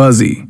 بازی۔